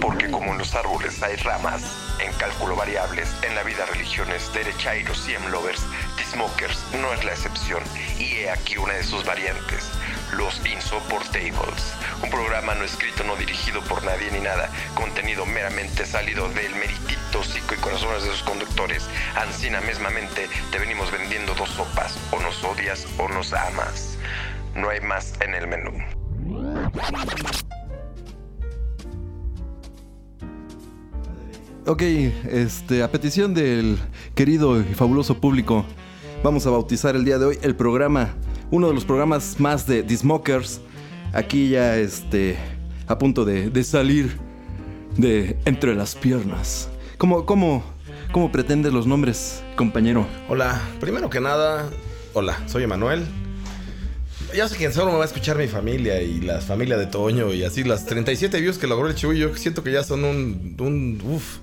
Porque como en los árboles hay ramas, en cálculo variables, en la vida religiones, derechairos, y lovers, smokers no es la excepción. Y he aquí una de sus variantes, los Insoportables. Un programa no escrito, no dirigido por nadie ni nada, contenido meramente salido del meritito psico y corazones de sus conductores. Ancina mesmamente te venimos vendiendo dos sopas, o nos odias o nos amas. No hay más en el menú. Ok, este, a petición del querido y fabuloso público, vamos a bautizar el día de hoy el programa, uno de los programas más de The Smokers. Aquí ya, este, a punto de, salir de entre las piernas. ¿Cómo, cómo, cómo pretendes los nombres, compañero? Hola, primero que nada, hola, soy Emanuel. Ya sé que solo me va a escuchar mi familia y la familia de Toño y así las 37 views que logró el Chuy. Yo siento que ya son un. un uf,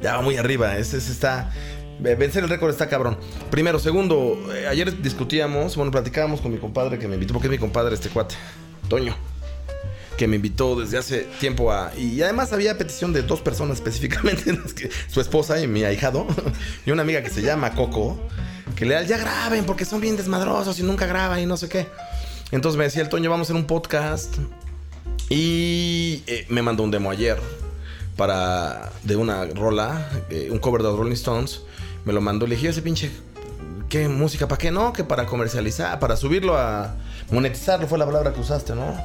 ya va muy arriba. Ese, está. Vencer el récord está cabrón. Primero, segundo, eh, ayer discutíamos, bueno, platicábamos con mi compadre que me invitó, porque es mi compadre este cuate, Toño, que me invitó desde hace tiempo a... Y además había petición de dos personas específicamente, su esposa y mi ahijado, y una amiga que se llama Coco, que le ya graben porque son bien desmadrosos y nunca graban y no sé qué. Entonces me decía el Toño, vamos a hacer un podcast. Y eh, me mandó un demo ayer para de una rola, eh, un cover de Rolling Stones. Me lo mandó, le dije, ese pinche, ¿qué música? ¿Para qué no? Que para comercializar, para subirlo a monetizarlo, fue la palabra que usaste, ¿no?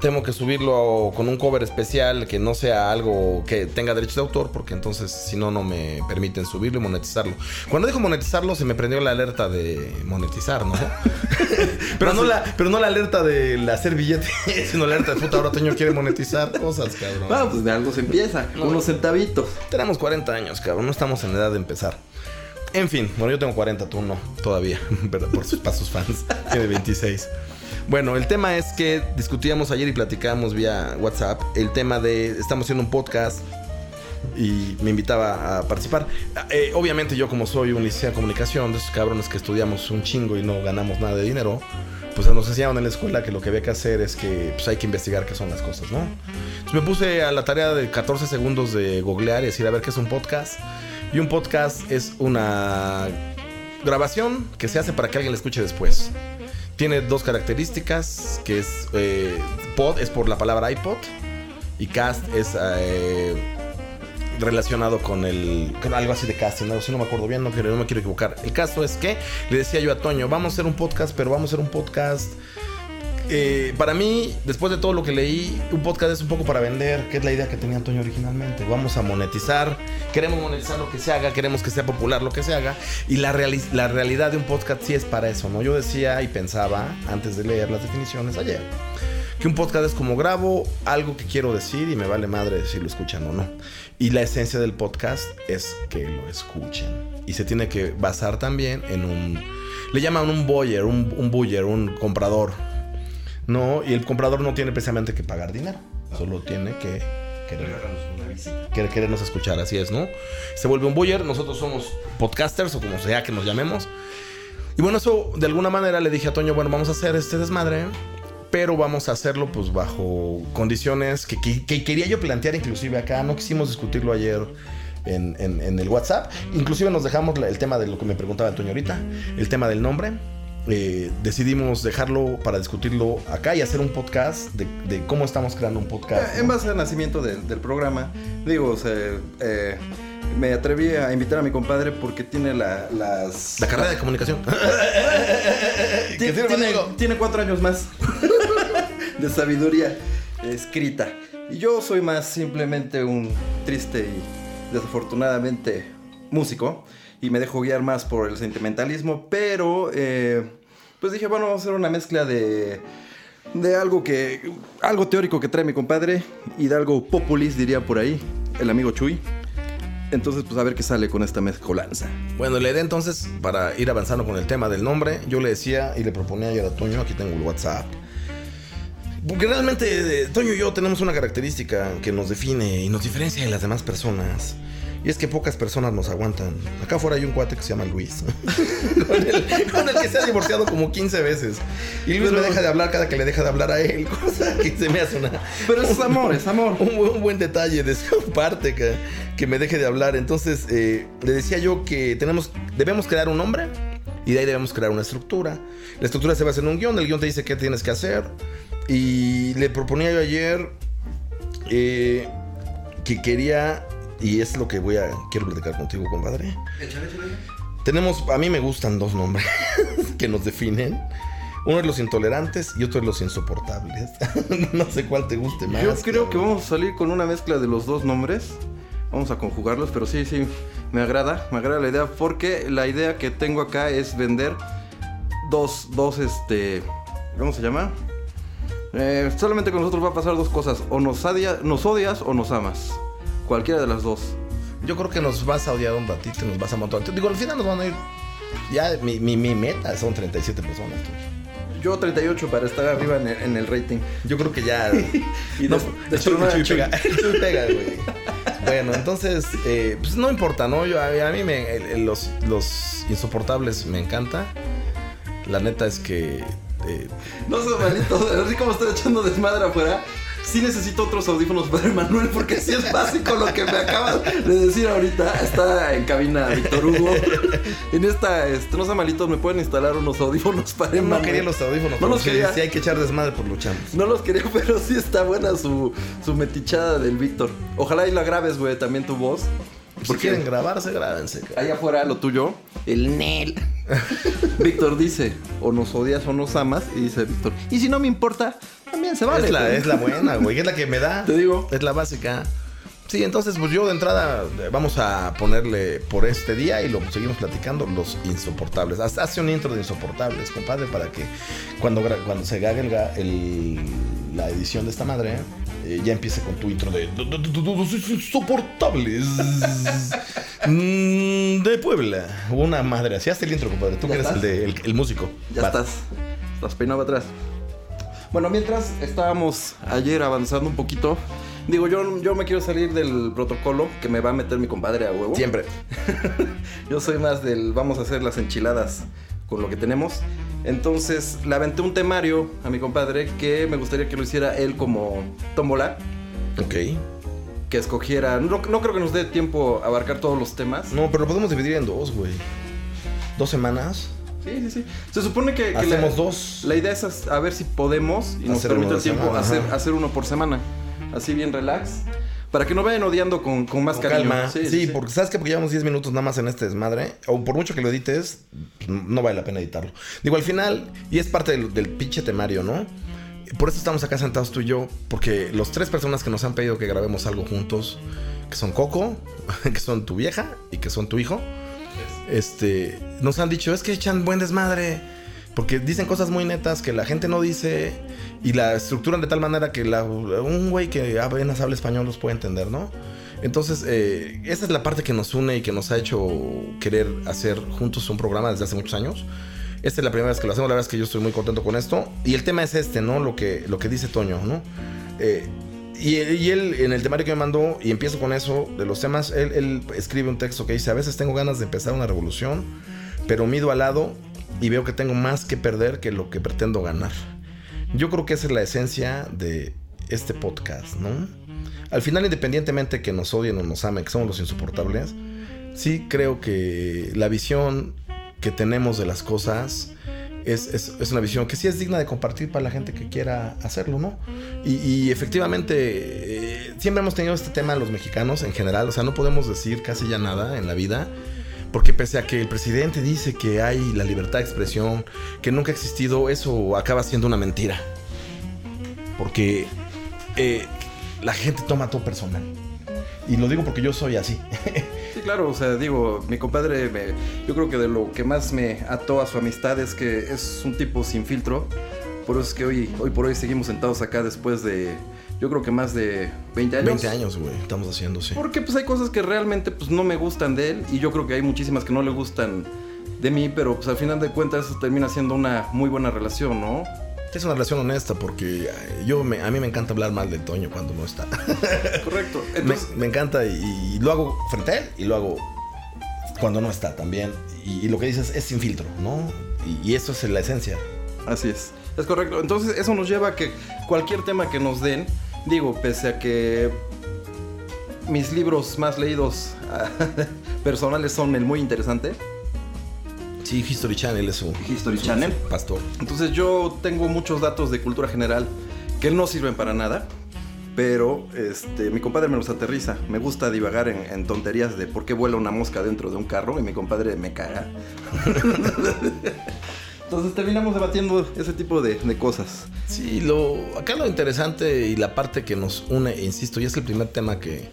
Tengo que subirlo con un cover especial que no sea algo que tenga derechos de autor, porque entonces si no, no me permiten subirlo y monetizarlo. Cuando dijo monetizarlo, se me prendió la alerta de monetizar, ¿no? pero, no la, pero no la alerta de hacer billete, sino la alerta de puta, ahora Toño quiere monetizar cosas, cabrón. Ah, pues de algo se empieza, unos centavitos. Tenemos 40 años, cabrón, no estamos en edad de empezar. En fin, bueno, yo tengo 40, tú no, todavía, por sus pasos fans, tiene 26. Bueno, el tema es que discutíamos ayer y platicábamos vía WhatsApp el tema de estamos haciendo un podcast y me invitaba a participar. Eh, obviamente yo como soy un licenciado de comunicación, de esos cabrones que estudiamos un chingo y no ganamos nada de dinero, pues nos enseñaron en la escuela que lo que había que hacer es que pues, hay que investigar qué son las cosas, ¿no? Entonces me puse a la tarea de 14 segundos de googlear y decir a ver qué es un podcast. Y un podcast es una grabación que se hace para que alguien la escuche después. Tiene dos características, que es eh, pod es por la palabra iPod y cast es eh, relacionado con el algo así de casting, algo así no me acuerdo bien, no, no me quiero equivocar. El caso es que le decía yo a Toño, vamos a hacer un podcast, pero vamos a hacer un podcast eh, para mí, después de todo lo que leí, un podcast es un poco para vender, que es la idea que tenía Antonio originalmente. Vamos a monetizar, queremos monetizar lo que se haga, queremos que sea popular lo que se haga. Y la, la realidad de un podcast sí es para eso, ¿no? Yo decía y pensaba, antes de leer las definiciones ayer, que un podcast es como grabo algo que quiero decir y me vale madre si lo escuchan o no. Y la esencia del podcast es que lo escuchen. Y se tiene que basar también en un... Le llaman un buyer, un, un buyer, un comprador no, y el comprador no tiene precisamente que pagar dinero. Solo tiene que querer, querernos escuchar, así es, ¿no? Se vuelve un buyer, nosotros somos podcasters o como sea que nos llamemos. Y bueno, eso de alguna manera le dije a Toño, bueno, vamos a hacer este desmadre, pero vamos a hacerlo pues bajo condiciones que, quería yo plantear inclusive acá, no quisimos discutirlo ayer. En, en, el WhatsApp. Inclusive nos dejamos el tema de lo que me preguntaba Toño ahorita, el tema del nombre. Eh, decidimos dejarlo para discutirlo acá y hacer un podcast de, cómo estamos creando un podcast. En base al nacimiento del, programa, digo, eh, me atreví a invitar a mi compadre porque tiene la, las... La carrera de comunicación. tiene, tiene, cuatro años más de sabiduría escrita. Y yo soy más simplemente un triste y desafortunadamente músico y me dejo guiar más por el sentimentalismo, pero eh, pues dije, bueno, vamos a hacer una mezcla de, de algo que, algo teórico que trae mi compadre y de algo populist, diría por ahí, el amigo Chuy. Entonces, pues a ver qué sale con esta mezcolanza. Bueno, le idea entonces, para ir avanzando con el tema del nombre, yo le decía y le proponía ayer a Toño, aquí tengo el WhatsApp. Porque realmente eh, Toño y yo tenemos una característica que nos define y nos diferencia de las demás personas Y es que pocas personas nos aguantan. Acá afuera hay un cuate que se llama Luis. con, el, con el que se ha divorciado como 15 veces. Y Luis me deja de hablar cada que le deja de hablar a él. Cosa que se me hace una. Pero es amor, es amor. Un, buen- un buen detalle de su parte que, que me deje de hablar. Entonces, eh, le decía yo que tenemos, debemos crear un nombre y de ahí debemos crear una estructura. La estructura se basa en un guion, el guion te dice qué tienes que hacer. Y le proponía yo ayer eh, que quería, y es lo que voy a, quiero platicar contigo, compadre. Tenemos, a mí me gustan dos nombres que nos definen. Uno es los intolerantes y otro es los insoportables. no sé cuál te guste más. Yo creo que vamos a salir con una mezcla de los dos nombres. Vamos a conjugarlos, pero sí, sí, me agrada, me agrada la idea porque la idea que tengo acá es vender dos, dos, este, ¿cómo se llama? Eh, solamente con nosotros va a pasar dos cosas, o nos, adia- nos odias o nos amas, cualquiera de las dos. Yo creo que nos vas a odiar un ratito nos vas a montar. Digo, al final nos van a ir. Ya, mi, mi, mi meta son 37 personas. tú. Yo 38 para estar arriba en el, en el rating. Yo creo que ya. Y no, de- Chuy Chuy. pega. Pega, güey. Bueno, entonces, eh, pues no importa, ¿no? Yo, a, a mí me, los, los insoportables me encanta. La neta es que. eh, No sé, malito, así como estoy echando desmadre afuera, sí necesito otros audífonos para Manuel, porque sí es básico lo que me acabas de decir ahorita. Está en cabina Víctor Hugo. En esta, este, no sé, malitos, me pueden instalar unos audífonos para no Emanuel? quería los audífonos. No los si- quería. Si hay que echar desmadre, pues luchamos. No los quería, pero sí está buena su, su metichada del Víctor. Ojalá y la grabes, güey, también tu voz. Si quieren grabarse, grábense. allá afuera lo tuyo, el Nel. Víctor dice, o nos odias o nos amas. Y dice Víctor, y si no me importa, también se vale. es, la, güey". es la buena, güey. Es la que me da. Te digo. Es la básica. Sí, entonces, pues yo de entrada eh, vamos a ponerle por este día y lo seguimos platicando los insoportables. Haz- Hace un intro de insoportables, compadre, para que cuando, cuando se haga el, ga- el- la edición de esta madre, eh, ya empiece con tu intro de "Du- du- du- du- los insoportables Mm, de Puebla. Una madre. Así hazte el intro, compadre. Tú ¿Ya que eres el, de, el, el músico. Ya estás. Estás peinado atrás. Bueno, mientras estábamos ayer avanzando un poquito, digo, yo, yo me quiero salir del protocolo que me va a meter mi compadre a huevo. Siempre. Yo soy más del vamos a hacer las enchiladas con lo que tenemos. Entonces le aventé un temario a mi compadre que me gustaría que lo hiciera él como tómbola, Ok. que escogiera. No, no creo que nos dé tiempo a abarcar todos los temas. No, pero lo podemos dividir en dos, güey. Dos semanas. Sí, sí, sí. Se supone que, que Hacemos la, dos. La idea es a ver si podemos y nos Hacer permite uno el tiempo semana, hacer, hacer uno por semana. Así bien relax. Para que no vayan odiando con, con más Con cariño. calma. Sí, porque sabes que porque llevamos 10 minutos nada más en este desmadre, o por mucho que lo edites, no vale la pena editarlo. Digo, al final, y es parte del, del pinche temario, ¿no? Por eso estamos acá sentados tú y yo, porque los tres personas que nos han pedido que grabemos algo juntos, que son Coco, que son tu vieja y que son tu hijo, este, nos han dicho, es que echan buen desmadre, porque dicen cosas muy netas que la gente no dice y la estructuran de tal manera que un güey que apenas habla español los puede entender, ¿no? Entonces, eh, esa es la parte que nos une y que nos ha hecho querer hacer juntos un programa desde hace muchos años. Esta es la primera vez que lo hacemos, la verdad es que yo estoy muy contento con esto. Y el tema es este, ¿no? Lo que, lo que dice Toño, ¿no? Eh, y, él, en el temario que me mandó, y empiezo con eso, de los temas, él, él escribe un texto que dice, a veces tengo ganas de empezar una revolución, pero mido al lado y veo que tengo más que perder que lo que pretendo ganar. Yo creo que esa es la esencia de este podcast, ¿no? Al final, independientemente que nos odien o nos amen, que somos los insoportables, sí creo que la visión que tenemos de las cosas es, es- es una visión que sí es digna de compartir para la gente que quiera hacerlo, ¿no? Y, efectivamente, eh, siempre hemos tenido este tema los mexicanos en general, o sea, no podemos decir casi ya nada en la vida. Porque pese a que el presidente dice que hay la libertad de expresión, que nunca ha existido, eso acaba siendo una mentira. Porque eh, la gente toma todo personal. Y lo digo porque yo soy así. Sí, claro, o sea, digo, mi compadre, me- yo creo que de lo que más me ató a su amistad es que es un tipo sin filtro. Por eso es que hoy, hoy por hoy seguimos sentados acá después de, yo creo que más de 20 años. 20 años, güey, estamos haciendo, sí. Porque pues hay cosas que realmente pues no me gustan de él y yo creo que hay muchísimas que no le gustan de mí, pero pues al final de cuentas eso termina siendo una muy buena relación, ¿no? Es una relación honesta porque yo me, a mí me encanta hablar mal de Toño cuando no está. Correcto. me, encanta y, y lo hago frente a él y lo hago cuando no está también. Y, y lo que dices es sin filtro, ¿no? Y, y eso es la esencia. Así es. Es correcto. Entonces, eso nos lleva a que cualquier tema que nos den, digo, pese a que mis libros más leídos personales son el muy interesante, Sí, History Channel es su History Channel. pastor. Entonces yo tengo muchos datos de cultura general que no sirven para nada, pero este, mi compadre me los aterriza. Me gusta divagar en, en tonterías de por qué vuela una mosca dentro de un carro y mi compadre me caga. Entonces terminamos debatiendo ese tipo de, de cosas. Sí, lo, acá lo interesante y la parte que nos une, insisto, y es el primer tema que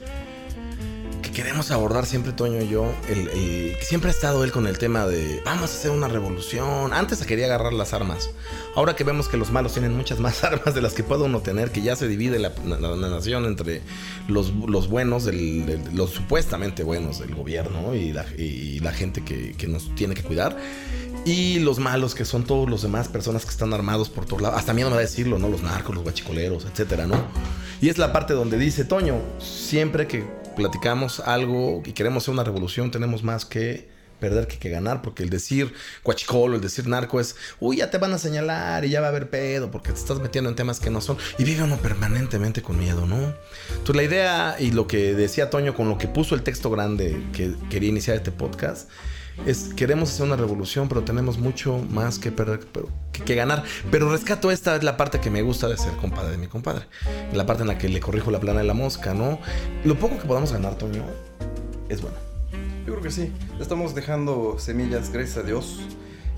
queremos abordar siempre Toño y yo, el, siempre ha estado él con el tema de vamos a hacer una revolución. Antes se quería agarrar las armas. Ahora que vemos que los malos tienen muchas más armas de las que puede uno tener, que ya se divide la, nación entre los, buenos, los supuestamente buenos del gobierno y la, gente que, nos tiene que cuidar. Y los malos, que son todos los demás personas que están armados por todos lados. Hasta miedo me da decirlo, ¿no? Los narcos, los guachicoleros, etcétera, ¿no? Y es la parte donde dice Toño, siempre que platicamos algo y queremos hacer una revolución, tenemos más que perder que, que ganar, porque el decir guachicolo, el decir narco es, uy, ya te van a señalar y ya va a haber pedo, porque te estás metiendo en temas que no son, y vive uno permanentemente con miedo, ¿no? Entonces la idea y lo que decía Toño con lo que puso el texto grande que quería iniciar este podcast, es queremos hacer una revolución, pero tenemos mucho más que perder pero, que, que ganar. Pero rescato esta es la parte que me gusta de ser compadre de mi compadre. La parte en la que le corrijo la plana de la mosca, ¿no? Lo poco que podamos ganar, Toño, es bueno. Yo creo que sí. Estamos dejando semillas, gracias a Dios,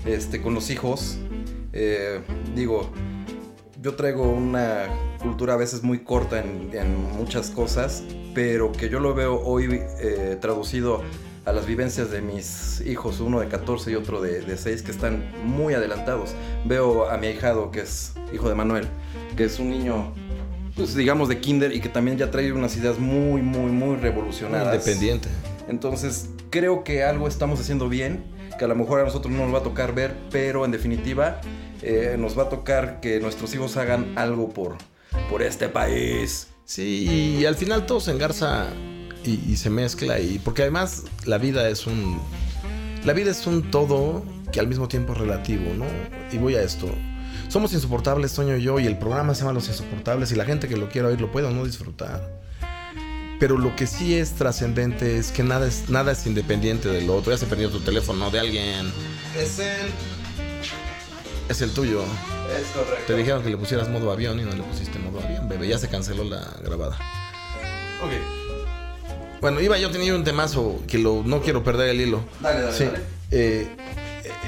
este, con los hijos. Eh, digo, yo traigo una cultura a veces muy corta en, en muchas cosas, pero que yo lo veo hoy eh, traducido a las vivencias de mis hijos, uno de 14 y otro de, de 6, que están muy adelantados. Veo a mi ahijado, que es hijo de Manuel, que es un niño, pues digamos, de kinder y que también ya trae unas ideas muy, muy, muy revolucionadas. Independiente. Entonces, creo que algo estamos haciendo bien, que a lo mejor a nosotros no nos va a tocar ver, pero en definitiva eh, nos va a tocar que nuestros hijos hagan algo por, por este país. Sí, y al final todo se engarza y, y se mezcla y porque además la vida es un la vida es un todo que al mismo tiempo es relativo, ¿no? Y voy a esto. Somos insoportables, Toño y yo, y el programa se llama Los Insoportables, y la gente que lo quiera oír lo puede o no disfrutar. Pero lo que sí es trascendente es que nada es, nada es independiente del otro. Ya se perdió tu teléfono de alguien. Es el... Es el tuyo. Es correcto. Te dijeron que le pusieras modo avión y no le pusiste modo avión, bebé. Ya se canceló la grabada. Ok, Bueno, iba yo tenía un temazo que lo, no quiero perder el hilo. dale, dale, Sí. dale. Eh,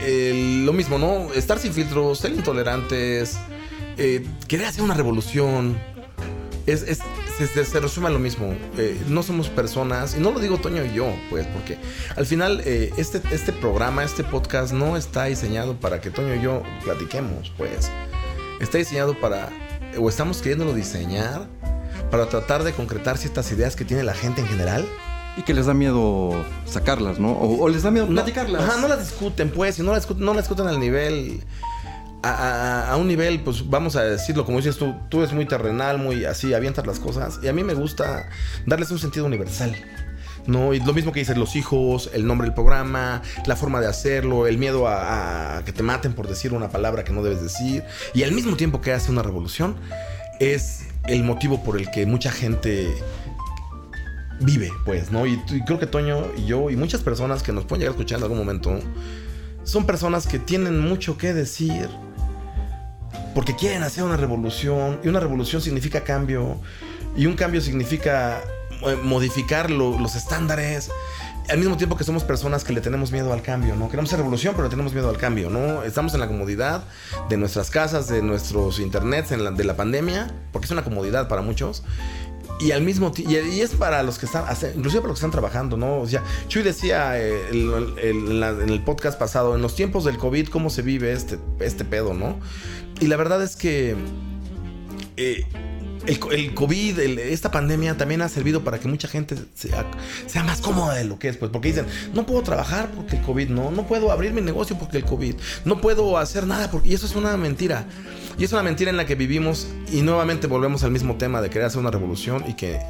eh, lo mismo, ¿no? Estar sin filtros, ser intolerantes, eh, querer hacer una revolución. Es, es- se, resume a lo mismo. Eh, no somos personas, y no lo digo Toño y yo, pues, porque al final eh, este, este programa, este podcast no está diseñado para que Toño y yo platiquemos, pues. Está diseñado para, o estamos queriéndolo diseñar para tratar de concretar ciertas ideas que tiene la gente en general. Y que les da miedo sacarlas, ¿no? O, o les da miedo No- platicarlas. Ajá, no las discuten, pues, y no las discuten, no las discuten al nivel. A, a- a un nivel, pues vamos a decirlo, como dices tú, tú eres muy terrenal, muy así, avientas las cosas. Y a mí me gusta darles un sentido universal. No, y lo mismo que dicen los hijos, el nombre del programa, la forma de hacerlo, el miedo a, a que te maten por decir una palabra que no debes decir. Y al mismo tiempo que hace una revolución, es el motivo por el que mucha gente vive, pues, ¿no? Y, creo que Toño y yo y muchas personas que nos pueden llegar a escuchar en algún momento son personas que tienen mucho que decir porque quieren hacer una revolución y una revolución significa cambio y un cambio significa eh, modificar lo- los estándares al mismo tiempo que somos personas que le tenemos miedo al cambio, ¿no? Queremos hacer revolución, pero le tenemos miedo al cambio, ¿no? Estamos en la comodidad de nuestras casas, de nuestros internets, de la pandemia, porque es una comodidad para muchos. Y al mismo tiempo, y, es para los que están, inclusive para los que están trabajando, ¿no? O sea, Chuy decía eh, en el podcast pasado, en los tiempos del COVID, cómo se vive este, este pedo, ¿no? Y la verdad es que eh, el, co- el COVID, esta pandemia también ha servido para que mucha gente sea, sea más cómoda de lo que es, pues, porque dicen, no puedo trabajar porque el COVID, no, no puedo abrir mi negocio porque el COVID, no puedo hacer nada porque, y eso es una mentira. Y es una mentira en la que vivimos y nuevamente volvemos al mismo tema de querer hacer una revolución y que,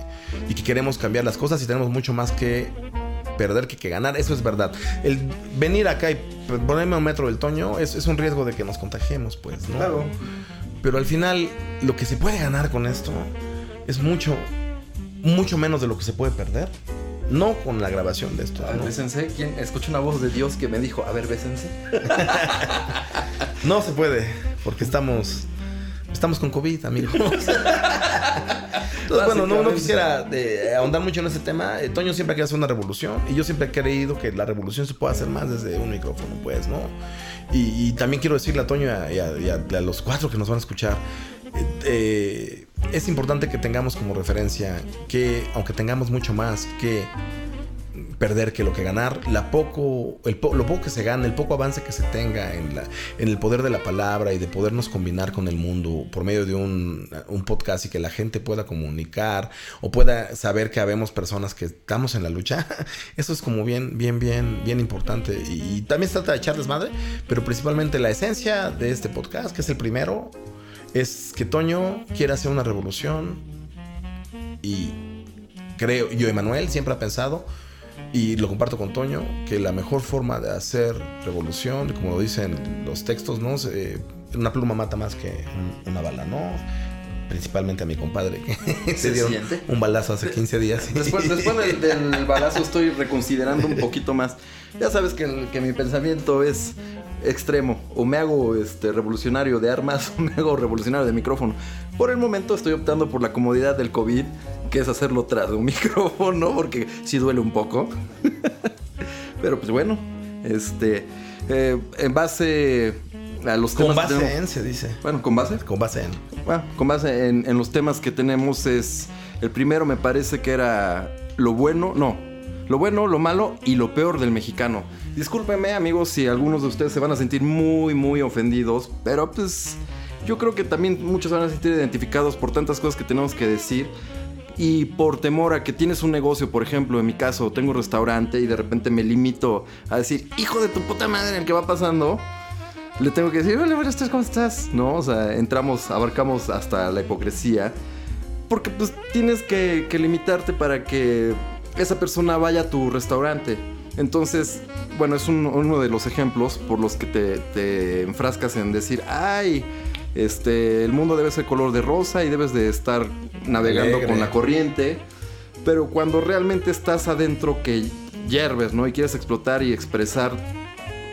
y que queremos cambiar las cosas y tenemos mucho más que perder que, que ganar. Eso es verdad. El venir acá y ponerme un metro del Toño es, es un riesgo de que nos contagiemos, pues, ¿no? Claro. Pero al final, lo que se puede ganar con esto es mucho, mucho menos de lo que se puede perder. No con la grabación de esto. A ver, ¿no? bésense. ¿Quién? Escuché una voz de Dios que me dijo, a ver, bésense. No se puede, porque estamos. Estamos con COVID, amigos. Entonces, bueno, no, no quisiera eh, ahondar mucho en ese tema. Eh, Toño siempre quiere hacer una revolución y yo siempre he creído que la revolución se puede hacer más desde un micrófono, pues, ¿no? Y, y también quiero decirle a Toño y a, y a- y a- y a los cuatro que nos van a escuchar, eh, es importante que tengamos como referencia que, aunque tengamos mucho más que perder que lo que ganar, la poco, lo poco que se gana, el poco avance que se tenga en, la, el poder de la palabra y de podernos combinar con el mundo por medio de un, podcast y que la gente pueda comunicar o pueda saber que habemos personas que estamos en la lucha, eso es como bien, bien, bien, bien importante. Y, y también se trata de echar desmadre, pero principalmente la esencia de este podcast, que es el primero, es que Toño quiere hacer una revolución y creo, yo, Emanuel, siempre ha pensado, y lo comparto con Toño, que la mejor forma de hacer revolución, como lo dicen los textos, ¿no? Una pluma mata más que un- una bala, ¿no? Principalmente a mi compadre, que se ¿Se dio un balazo hace 15 días. Después, después del, del balazo estoy reconsiderando un poquito más. Ya sabes que, el- que mi pensamiento es extremo. O me hago este, revolucionario de armas o me hago revolucionario de micrófono. Por el momento estoy optando por la comodidad del COVID, que es hacerlo tras de un micrófono, porque sí duele un poco. Pero pues bueno, este, eh, en base a los Con temas que base tenemos- en, se dice. Bueno, con base. Con base en. Bueno, con base en, en los temas que tenemos es... El primero me parece que era lo bueno, no, lo bueno, lo malo y lo peor del mexicano. Discúlpenme amigos si algunos de ustedes se van a sentir muy, muy ofendidos, pero pues yo creo que también muchos van a sentir identificados por tantas cosas que tenemos que decir. Y por temor a que tienes un negocio, por ejemplo, en mi caso, tengo un restaurante y de repente me limito a decir, hijo de tu puta madre, el que va pasando, le tengo que decir, hola, buenas tardes, ¿cómo estás? No, o sea, entramos, abarcamos hasta la hipocresía. Porque pues tienes que, limitarte para que esa persona vaya a tu restaurante. Entonces, bueno, es un- uno de los ejemplos por los que te enfrascas en decir, ay, este, el mundo debe ser color de rosa y debes de estar navegando Alegre. con la corriente. Pero cuando realmente estás adentro que hierves, ¿no? Y quieres explotar y expresar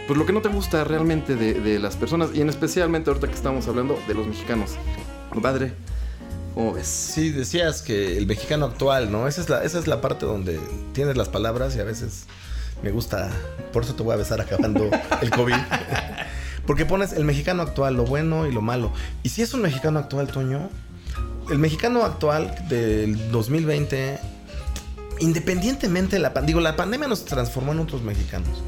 pues lo que no te gusta realmente de, de las personas y en especialmente ahorita que estamos hablando de los mexicanos. Compadre, ¿cómo ves? Sí, decías que el mexicano actual, ¿no? Esa es la, esa es la parte donde tienes las palabras y a veces me gusta. Por eso te voy a besar acabando el COVID. Porque pones el mexicano actual, lo bueno y lo malo. Y si es un mexicano actual, Toño, el mexicano actual del 2020, independientemente de la pandemia, digo, la pandemia nos transformó en otros mexicanos.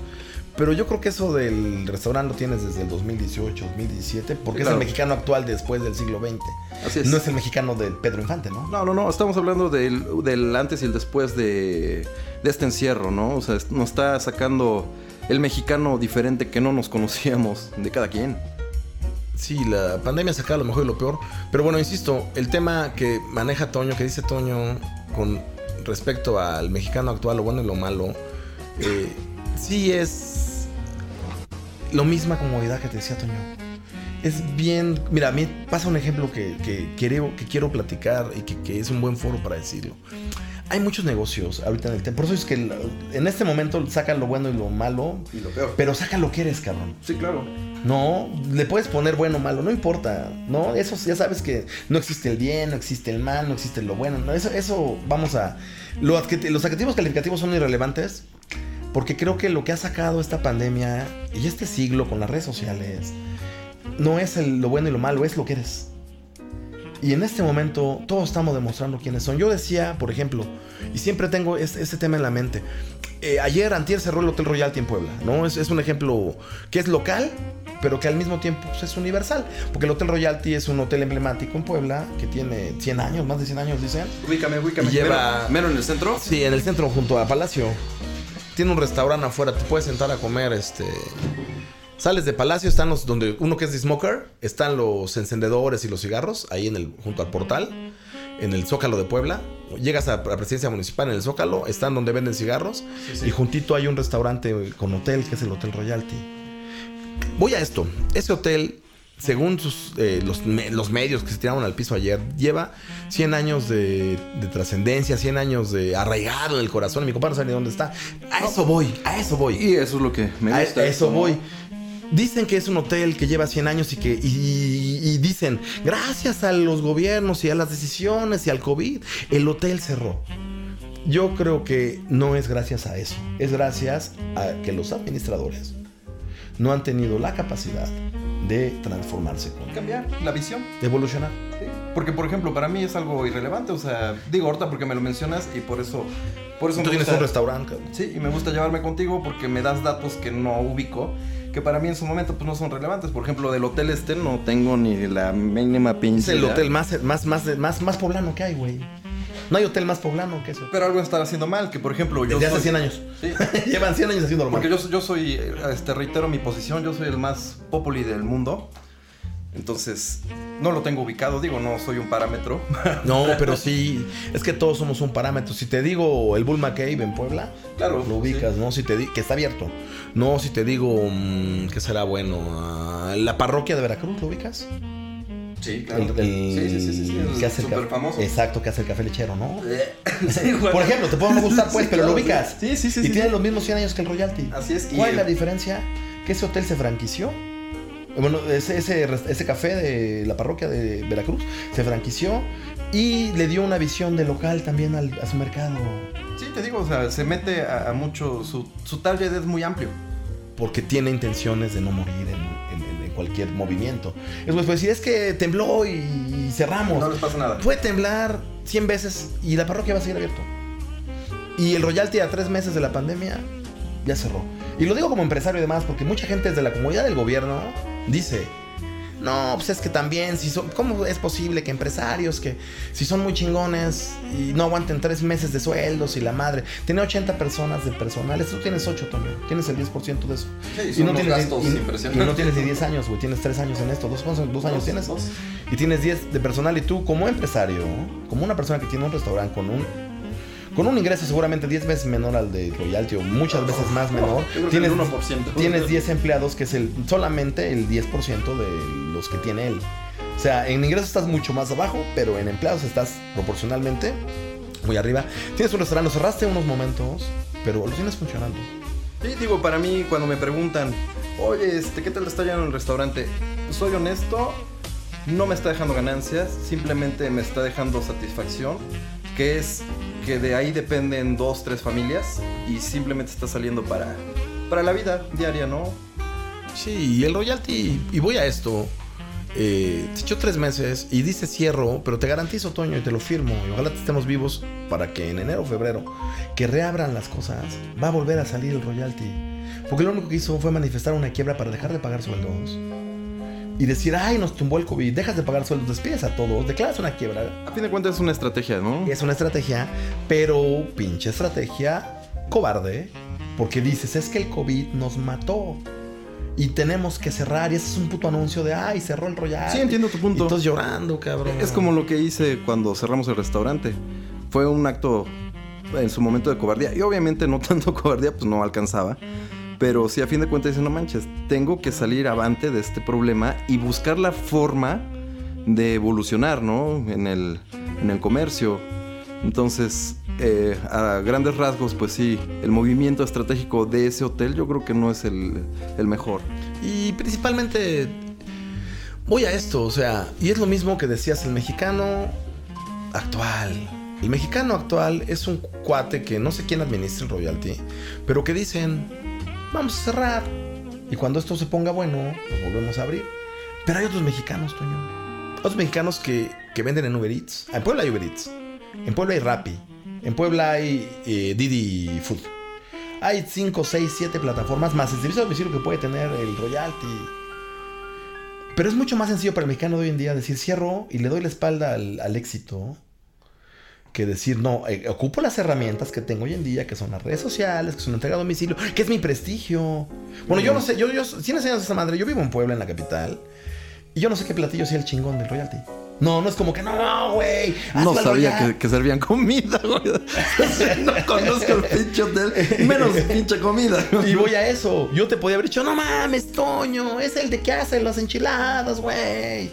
Pero yo creo que eso del restaurante lo tienes desde el 2018, 2017, porque Sí, es claro. el mexicano actual después del siglo XX. Así es. No es el mexicano del Pedro Infante, ¿no? No, no, no, estamos hablando del, del antes y el después de, de este encierro, ¿no? O sea, nos está sacando el mexicano diferente que no nos conocíamos de cada quien. Sí, la pandemia saca lo mejor y lo peor. Pero bueno, insisto, el tema que maneja Toño, que dice Toño con respecto al mexicano actual, lo bueno y lo malo, eh, sí es lo misma comodidad que te decía Toño. Es bien. Mira, a mí pasa un ejemplo que, que quiero, que quiero platicar y que, que es un buen foro para decirlo. Hay muchos negocios ahorita en el tema. Por eso es que en este momento sacan lo bueno y lo malo, Y lo peor. pero saca lo que eres, cabrón. Sí, claro. No, le puedes poner bueno o malo, no importa, ¿no? Eso ya sabes que no existe el bien, no existe el mal, no existe lo bueno, ¿no? Eso, eso vamos a... lo los adjetivos calificativos son irrelevantes porque creo que lo que ha sacado esta pandemia y este siglo con las redes sociales no es el- lo bueno y lo malo, es lo que eres. Y en este momento todos estamos demostrando quiénes son. Yo decía, por ejemplo, y siempre tengo es- ese tema en la mente. eh, ayer Antier cerró el Hotel Royalty en Puebla, ¿no? Es, es un ejemplo que es local, pero que al mismo tiempo pues, es universal. Porque el Hotel Royalty es un hotel emblemático en Puebla que tiene 100 años, más de 100 años, dicen. Ubícame, ubícame. Lleva- mero en el centro. Sí, en el centro junto a Palacio. Tiene un restaurante afuera, te puedes sentar a comer este Sales de Palacio, están los donde uno que es de smoker, están los encendedores y los cigarros, ahí en el, junto al portal, en el Zócalo de Puebla. Llegas a la presidencia municipal en el Zócalo, están donde venden cigarros, y juntito hay un restaurante con hotel, que es el Hotel Royalty. Voy a esto, ese hotel según sus, eh, los, me- los medios que se tiraron al piso ayer, lleva 100 años de, de trascendencia, 100 años de arraigado en el corazón. Mi compa no sabe ni dónde está. A eso voy, a eso voy. Y eso es lo que me gusta. a eso voy. Dicen que es un hotel que lleva 100 años y que y, y dicen, gracias a los gobiernos y a las decisiones y al COVID, el hotel cerró. Yo creo que no es gracias a eso, es gracias a que los administradores no han tenido la capacidad de transformarse Cambiar la visión. de evolucionar. Sí, Porque, por ejemplo, para mí es algo irrelevante. O sea, digo ahorita porque me lo mencionas y por eso. Por eso Tú me tienes gusta- un restaurante. Sí, y me gusta llevarme contigo porque me das datos que no ubico, que para mí en su momento pues no son relevantes. Por ejemplo, del hotel este no tengo ni la mínima pinche. Es el hotel más, más, más, más, más poblano que hay, güey. No hay hotel más poblano que eso. Pero algo están haciendo mal, que por ejemplo yo Desde hace soy- 100 años. Sí. Llevan 100 años haciendo lo Porque yo, yo soy, este, reitero mi posición, yo soy el más populi del mundo. Entonces, no lo tengo ubicado, digo, no soy un parámetro. No, pero sí, es que todos somos un parámetro. Si te digo el Bull McCabe en Puebla, Claro, lo ubicas, ¿no? Si te digo que está abierto. No, si te digo mm, que será bueno, ah, la parroquia de Veracruz, ¿lo ubicas? Sí, El, el- sí, sí, sí, sí, sí, el que hace el súper ca- famoso. Exacto, que hace el café lechero, ¿no? Sí, güey. Por ejemplo, te puede no gustar, pues, Sí, pero lo claro, ubicas. Sí, sí, sí. y tiene los mismos 100 años que el Royalty. Así es. ¿Cuál es la diferencia? Que ese hotel se franquició. Bueno, ese, ese, ese café de la parroquia de Veracruz se franquició y le dio una visión de local también al- a su mercado. Sí, te digo, o sea, se mete a, a mucho. Su, su target es muy amplio. Porque tiene intenciones de no morir en, en- en cualquier movimiento. Es pues, decir, es que tembló y cerramos. No les pasa nada. Puede temblar 100 veces y la parroquia va a seguir abierto. Y el royalty a tres meses de la pandemia ya cerró. Y lo digo como empresario y demás, porque mucha gente desde la comunidad del gobierno dice, no, pues es que también, si son, ¿cómo es posible que empresarios que si son muy chingones y no aguanten tres meses de sueldos y la madre? Tiene 80 personas de personal, tú tienes 8, Toño, tienes el 10% de eso. Sí, Y no, tienes, y- y impresionantes. no tienes ni 10 años, güey. Tienes 3 años en esto. ¿Dos, cuántos- dos años Dos, tienes? dos. Y tienes 10 de personal. Y tú, como empresario, como una persona que tiene un restaurante con un, con un ingreso seguramente 10 veces menor al de Royalty o muchas veces más menor, Yo creo que tienes, el 1%. tienes 10 empleados que es el solamente el 10% de los que tiene él. O sea, en ingresos estás mucho más abajo, pero en empleados estás proporcionalmente muy arriba. Tienes un restaurante, lo cerraste unos momentos, pero lo tienes funcionando. Sí, digo, para mí, cuando me preguntan, oye, este, ¿qué tal está yendo el restaurante? Soy honesto, no me está dejando ganancias, simplemente me está dejando satisfacción, que es que de ahí dependen dos, tres familias y simplemente está saliendo para, para la vida diaria, ¿no? Sí, y el royalty, y voy a esto. Eh, te echó tres meses y dice cierro, pero te garantizo, Toño, y te lo firmo. Y ojalá te estemos vivos para que en enero o febrero que reabran las cosas, va a volver a salir el royalty. Porque lo único que hizo fue manifestar una quiebra para dejar de pagar sueldos. Y decir, ay, nos tumbó el COVID, dejas de pagar sueldos, despides a todos, declaras una quiebra. A fin de cuentas es una estrategia, ¿no? Es una estrategia, pero pinche estrategia cobarde, porque dices, es que el COVID nos mató. Y tenemos que cerrar, y ese es un puto anuncio de, ay, cerró el Royal. Sí, entiendo tu punto. Y todos llorando, cabrón. Es como lo que hice cuando cerramos el restaurante. Fue un acto en su momento de cobardía. Y obviamente no tanto cobardía, pues no alcanzaba. Pero sí, a fin de cuentas dicen, no manches, tengo que salir avante de este problema y buscar la forma de evolucionar, ¿no? En el, en el comercio. Entonces, eh, a grandes rasgos, pues sí, el movimiento estratégico de ese hotel yo creo que no es el, el mejor. Y principalmente voy a esto, o sea, y es lo mismo que decías, el mexicano actual. El mexicano actual es un cuate que no sé quién administra el royalty, pero que dicen, vamos a cerrar. Y cuando esto se ponga bueno, nos volvemos a abrir. Pero hay otros mexicanos, Toño. Otros mexicanos que, que venden en Uber Eats. En Puebla hay Uber Eats. En Puebla hay Rappi. En Puebla hay eh, Didi Food. Hay 5, 6, 7 plataformas más el servicio de domicilio que puede tener el royalty. Pero es mucho más sencillo para el mexicano de hoy en día decir cierro y le doy la espalda al, al éxito que decir, no, eh, ocupo las herramientas que tengo hoy en día, que son las redes sociales, que son entrega a domicilio, que es mi prestigio. Bueno, yo no sé, yo, yo, sin enseñas a esa madre, yo vivo en Puebla, en la capital, y yo no sé qué platillo sea el chingón del royalty. No, no es como que no, güey. No sabía royal". que, que servían comida, güey. no conozco el pinche hotel, menos pinche comida. Y voy a eso. Yo te podía haber dicho, no mames, Toño, es el de que hace las enchiladas, güey.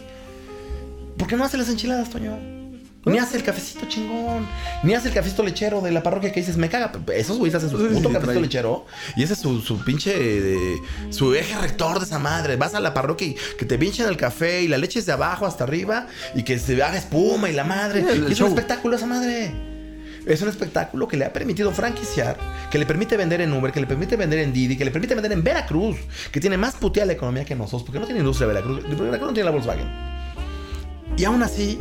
¿Por qué no hace las enchiladas, Toño? Ni hace el cafecito chingón. Ni hace el cafecito lechero de la parroquia que dices, me caga. Esos güeyes hacen su puto sí, cafecito lechero. Y ese es su, su pinche. eh, su eje rector de esa madre. Vas a la parroquia y que te pinchen el café y la leche es de abajo hasta arriba. Y que se haga espuma y la madre. Y es show. un espectáculo esa madre. Es un espectáculo que le ha permitido franquiciar, que le permite vender en Uber, que le permite vender en Didi, que le permite vender en Veracruz, que tiene más puteada la economía que nosotros, porque no tiene industria Veracruz. Veracruz no tiene la Volkswagen. Y aún así,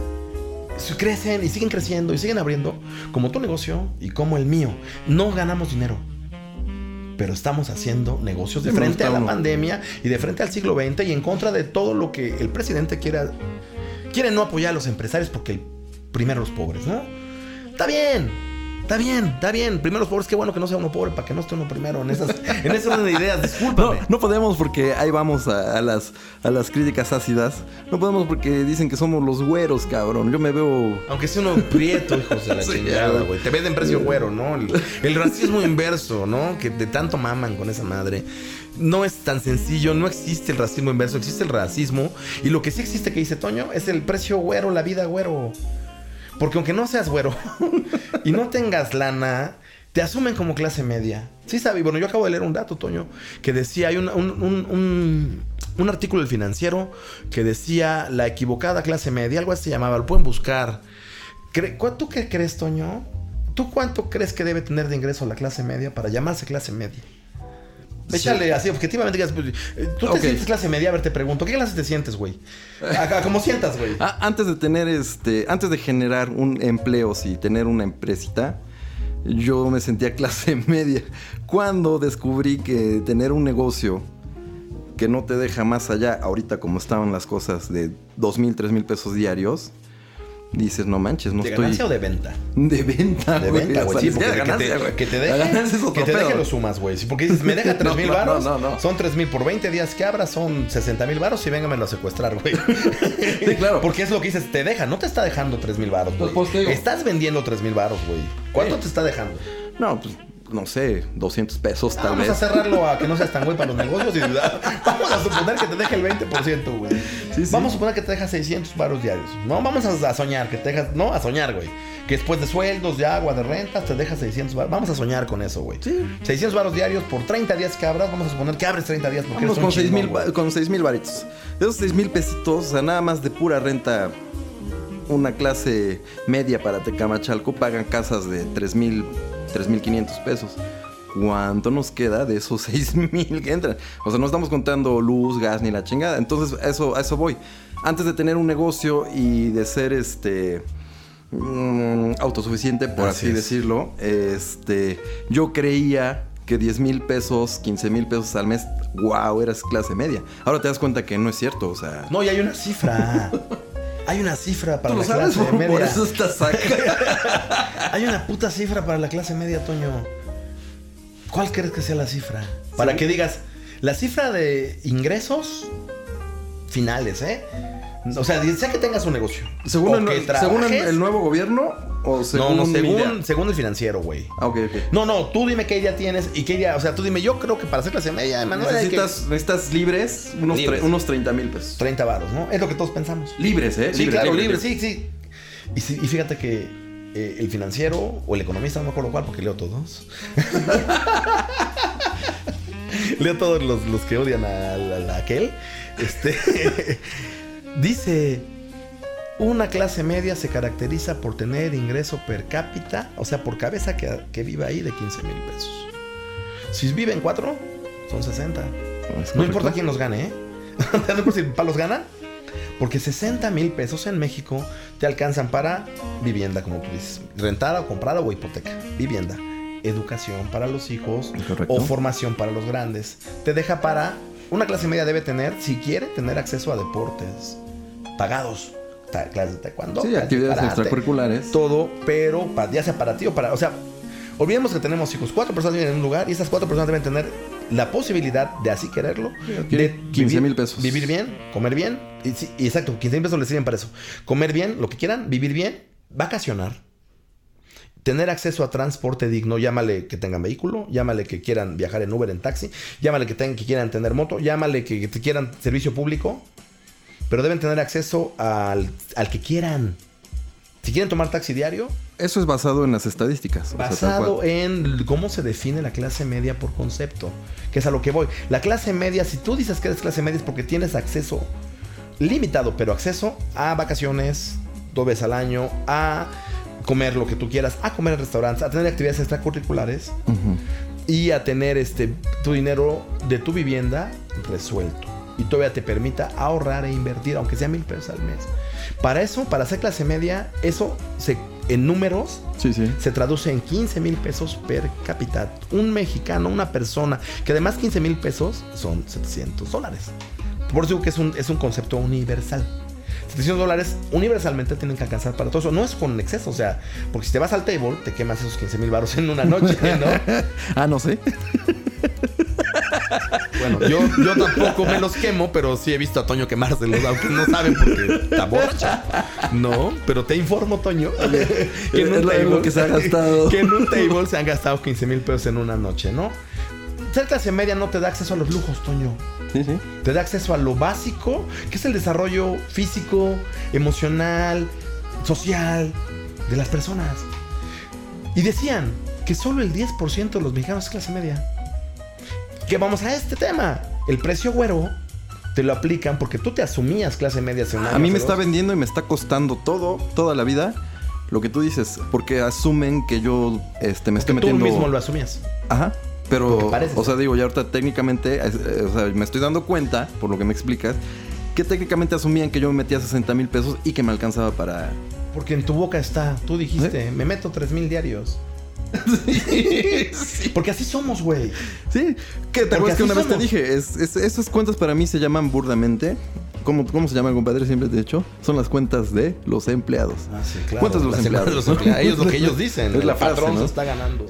crecen y siguen creciendo y siguen abriendo, como tu negocio y como el mío. No ganamos dinero. Pero estamos haciendo negocios de frente a la pandemia y de frente al siglo XX y en contra de todo lo que el presidente quiera. Quiere no apoyar a los empresarios porque primero los pobres, ¿no? Está bien, está bien, está bien. Primero los pobres, qué bueno que no sea uno pobre para que no esté uno primero en esas, en de ideas. No, Discúlpame. no podemos porque ahí vamos a, a las, a las críticas ácidas. No podemos porque dicen que somos los güeros, cabrón. Yo me veo. Aunque sea uno prieto, hijos de la Sí, chingada, güey. Te venden precio güero, ¿no? El, el racismo inverso, ¿no? Que de tanto maman con esa madre. No es tan sencillo, no existe el racismo inverso, existe el racismo. Y lo que sí existe que dice Toño es el precio güero, la vida güero. Porque aunque no seas güero y no tengas lana, te asumen como clase media. Sí, sabe. Bueno, yo acabo de leer un dato, Toño, que decía, hay un, un, un- un- artículo del financiero que decía la equivocada clase media, algo así se llamaba, lo pueden buscar. Cre- ¿cu- ¿Tú qué crees, Toño? ¿Tú cuánto crees que debe tener de ingreso la clase media para llamarse clase media? Échale así, objetivamente. pues, eh, Tú te sientes clase media, a ver, te pregunto, ¿qué clase te sientes, güey? ¿Cómo sientas, güey? Ah, antes de tener este. Antes de generar un empleo, si tener una empresita, yo me sentía clase media. Cuando descubrí que tener un negocio que no te deja más allá, ahorita como estaban las cosas de dos mil, tres mil pesos diarios, dices, no manches, no ¿De estoy. ganancia o de venta? De venta, De venta, güey. Sí, porque que, ganancia, te, güey. que te deje, que te deje pedo. lo sumas, güey. Porque dices, me deja 3 mil No, no, varos. no, no. Son 3 mil por 20 días que abra, son 60 mil varos y véngamelo a secuestrar, güey. Sí, claro. Porque es lo que dices, te deja, no te está dejando 3 mil varos, güey. Pues, pues, te. Estás vendiendo 3 mil varos, güey. ¿Cuánto te está dejando? No, pues no sé, 200 pesos Ah, tal vamos vez. a cerrarlo a que no seas tan güey para los negocios y vamos a suponer que te deja el 20%, güey. Sí, sí. Vamos a suponer que te deja 600 varos diarios. No, vamos a, a soñar que te dejas, no, a soñar, güey. Que después de sueldos, de agua, de rentas, te deja 600 varos. Vamos a soñar con eso, güey. Sí. 600 varos diarios por 30 días que abras, vamos a suponer que abres 30 días porque Vamos eres un con 6 chingón, mil, güey. ba- con seis mil varitos. Esos 6 mil pesitos, o sea, nada más de pura renta, una clase media para Tecamachalco pagan casas de 3 mil, 3 mil 500 pesos. ¿Cuánto nos queda de esos 6 mil que entran? O sea, no estamos contando luz, gas ni la chingada. Entonces, a eso, a eso voy. Antes de tener un negocio y de ser este mm, autosuficiente, por Así así, es. decirlo, este, yo creía que 10 mil pesos, 15 mil pesos al mes, wow, eras clase media. Ahora te das cuenta que no es cierto, o sea... No, y hay una cifra. Hay una cifra para Tú la lo clase media. por eso estás acá. Hay una puta cifra para la clase media, Toño. ¿Cuál crees que sea la cifra? Para que digas, la cifra de ingresos finales, ¿eh? O sea, sea que tengas un negocio. según el, según el nuevo gobierno o No, según no, según, según el financiero, güey. Ah, ok, ok. No, no, tú dime qué idea tienes y qué idea. O sea, tú dime, yo creo que para hacer clase media, que- necesitas, necesitas libres unos, Libres. unos 30 mil pesos. 30 varos, ¿no? Es lo que todos pensamos. Libres, ¿eh? Sí, claro, libre, sí, sí. Y, fíjate que eh, el financiero o el economista, no me acuerdo cuál, porque leo todos. leo todos los, los que odian a, a- a aquel. Este dice: Una clase media se caracteriza por tener ingreso per cápita, o sea, por cabeza que, que viva ahí de 15 mil pesos. Si viven cuatro, son 60. No importa quién los gane, ¿eh? si los gana. Porque 60 mil pesos en México te alcanzan para vivienda, como tú dices. Rentada o comprada o hipoteca. Vivienda. Educación para los hijos Correcto. o formación para los grandes. Te deja para... Una clase media debe tener, si quiere, tener acceso a deportes pagados. Clases de taekwondo, Sí, actividades extracurriculares. todo, pero ya sea para ti o para, o sea, olvidemos que tenemos hijos, cuatro personas viven en un lugar y esas cuatro personas deben tener la posibilidad de así quererlo, de 15 vivir- mil pesos. vivir bien, comer bien, y, sí, exacto, 15 mil pesos les sirven para eso, comer bien, lo que quieran, vivir bien, vacacionar, tener acceso a transporte digno, llámale que tengan vehículo, llámale que quieran viajar en Uber, en taxi, llámale que, tengan, que quieran tener moto, llámale que, que quieran servicio público, pero deben tener acceso al, al que quieran. Si quieren tomar taxi diario, Eso es basado en las estadísticas. o sea, tal basado en cómo se define la clase media por concepto, que es a lo que voy. La clase media, si tú dices que eres clase media es porque tienes acceso limitado, pero acceso a vacaciones dos veces al año, a comer lo que tú quieras, a comer en restaurantes, a tener actividades extracurriculares y a tener este tu dinero de tu vivienda resuelto. Y todavía te permita ahorrar e invertir, aunque sea mil pesos al mes. Para eso, para ser clase media, eso se, en números Sí, sí. se traduce en 15 mil pesos per cápita. Un mexicano, una persona, que además 15 mil pesos son 700 dólares. Por eso digo que es un, es un concepto universal. 700 dólares universalmente tienen que alcanzar para todo eso. No es con exceso, o sea, porque si te vas al table, te quemas esos 15 mil baros en una noche, ¿no? Ah, no sé. Bueno, yo, yo tampoco me los quemo, pero sí he visto a Toño quemárselos, aunque no saben porque está borracha. No, pero te informo, Toño, que en un table que se ha gastado. Que en un table se han gastado 15 mil pesos en una noche, ¿no? Ser clase media no te da acceso a los lujos, Toño. Sí, sí. Te da acceso a lo básico, que es el desarrollo físico, emocional, social de las personas. Y decían que solo el 10% de los mexicanos es clase media. Que vamos a este tema. El precio güero te lo aplican porque tú te asumías clase media hace un año, A mí me está dos. vendiendo y me está costando todo, toda la vida, lo que tú dices, porque asumen que yo este, me Porque estoy tú metiendo. mismo lo asumías. Ajá. Pero, o sea, digo, ya ahorita técnicamente, eh, eh, o sea, me estoy dando cuenta, por lo que me explicas, que técnicamente asumían que yo me metía 60 mil pesos y que me alcanzaba para. Porque en tu boca está. Tú dijiste, me meto 3 mil diarios. Porque así somos, güey. Sí, que te acuerdas que una vez te dije, es- es- esas cuentas para mí se llaman burdamente. ¿Cómo, ¿Cómo se llama, compadre? Siempre te he dicho. Son las cuentas de los empleados. Ah, sí, claro. ¿Cuántos de los Las empleados? de los empleados. Ellos lo que ellos dicen. Es la el patrón frase, ¿no? se está ganando.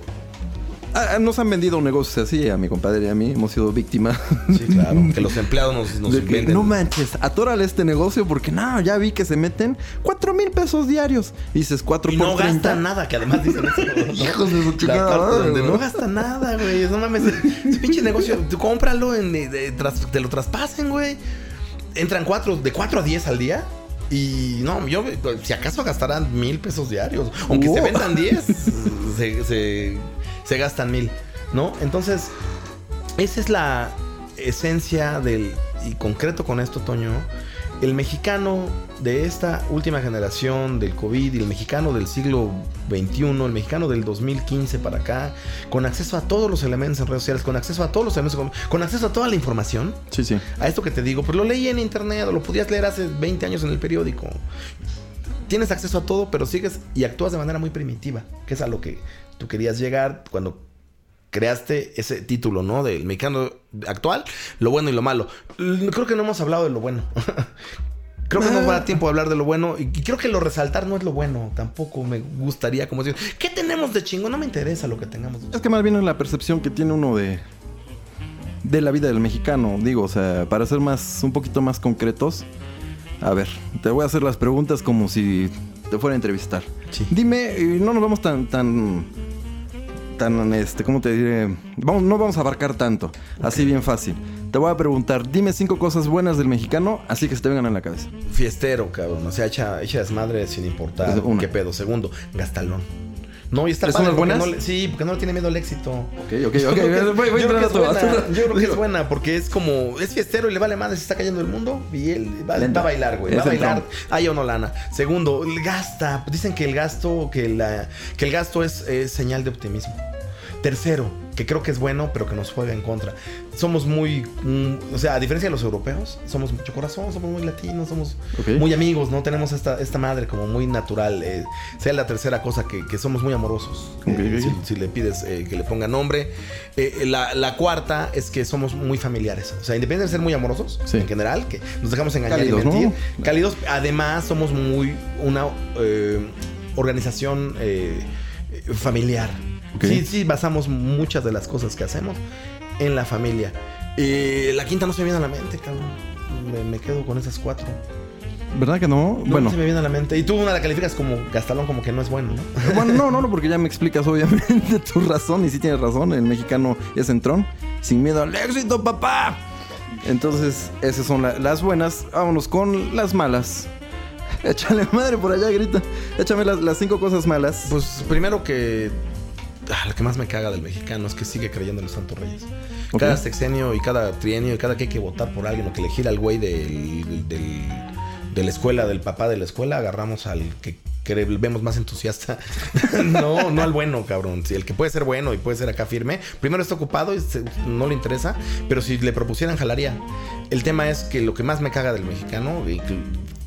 Ah, nos han vendido negocios así, a mi compadre y a mí. Hemos sido víctimas. Sí, claro. Que los empleados nos, nos de que, venden. no manches, atórale este negocio porque no, ya vi que se meten 4 mil pesos diarios. Y dices 4 y por no 30. gastan nada, que además dicen eso. ¿no? Hijos de su chingada donde no gasta nada, güey. No mames. Ese pinche negocio, tú cómpralo, en, de- de- tras- te lo traspasen, güey. Entran cuatro, de 4 a 10 al día. Y no, yo, si acaso gastarán mil pesos diarios. Aunque se vendan 10, se, se, se gastan mil, ¿no? Entonces, esa es la esencia del. Y concreto con esto, Toño. El mexicano de esta última generación del COVID y el mexicano del siglo XXI, el mexicano del 2015 para acá, con acceso a todos los elementos en redes sociales, con acceso a todos los elementos, con, con acceso a toda la información, Sí, sí. a esto que te digo, pues lo leí en internet o lo podías leer hace 20 años en el periódico. Tienes acceso a todo, pero sigues y actúas de manera muy primitiva, que es a lo que tú querías llegar cuando creaste ese título, ¿no? Del mexicano actual, lo bueno y lo malo. Creo que no hemos hablado de lo bueno. Creo que no va a dar tiempo de hablar de lo bueno. Y creo que lo resaltar no es lo bueno. Tampoco me gustaría como decir, ¿qué tenemos de chingo? No me interesa lo que tengamos. de Es que más bien es la percepción que tiene uno de de la vida del mexicano, digo, o sea, para ser más un poquito más concretos. A ver, te voy a hacer las preguntas como si te fuera a entrevistar. Sí. Dime, no nos vamos tan tan tan este, ¿cómo te diré? Vamos, no vamos a abarcar tanto, así bien fácil. Te voy a preguntar, dime cinco cosas buenas del mexicano, así que se te vengan en la cabeza. Fiestero, cabrón. O sea, echa, echa desmadre sin importar una. qué pedo. Segundo, gastalón. No, y está ¿Son padre las porque no le- sí, porque no le tiene miedo al éxito. Ok, ok, ok. Yo creo que- voy, voy yo creo que es a tu- a buena, yo creo que es buena porque es como es fiestero y le vale madre si está cayendo el mundo y él va, a bailar, güey, va a bailar. Hay o no lana. Segundo, el gasta. Dicen que el gasto que la que el gasto es, es señal de optimismo. Tercero, que creo que es bueno, pero que nos juega en contra. Somos muy, mm, o sea, a diferencia de los europeos, somos mucho corazón, somos muy latinos, somos muy amigos, ¿no? Tenemos esta, esta madre como muy natural. eh, sea la tercera cosa, que, que somos muy amorosos. Eh, si, si le pides eh, que le ponga nombre. Eh, la, la cuarta es que somos muy familiares. O sea, independientemente de ser muy amorosos, Sí. en general, que nos dejamos engañar Cálidos, y mentir. ¿no? Cálidos. Además, somos muy una organización familiar. Sí, sí, basamos muchas de las cosas que hacemos en la familia. Eh, la quinta no se me viene a la mente, cabrón. Me, me quedo con esas cuatro. ¿Verdad que no? No bueno. se me viene a la mente. Y tú una la calificas como Gastalón, como que no es bueno, ¿no? Bueno, no, no, no, porque ya me explicas obviamente tu razón y sí tienes razón, el mexicano es entrón, sin miedo al éxito, papá. Entonces, esas son la- las buenas. Vámonos con las malas. Échale madre por allá, grita. Échame las, las cinco cosas malas. Pues primero que lo que más me caga del mexicano es que sigue creyendo en los Santos Reyes. Cada sexenio y cada trienio y cada que hay que votar por alguien o que elegir al güey del, del- de la escuela, del papá de la escuela, agarramos al que vemos más entusiasta. no, no al bueno, cabrón. Si el que puede ser bueno y puede ser acá firme, primero está ocupado y se- no le interesa, pero si le propusieran, jalaría. El tema es que lo que más me caga del mexicano, y que,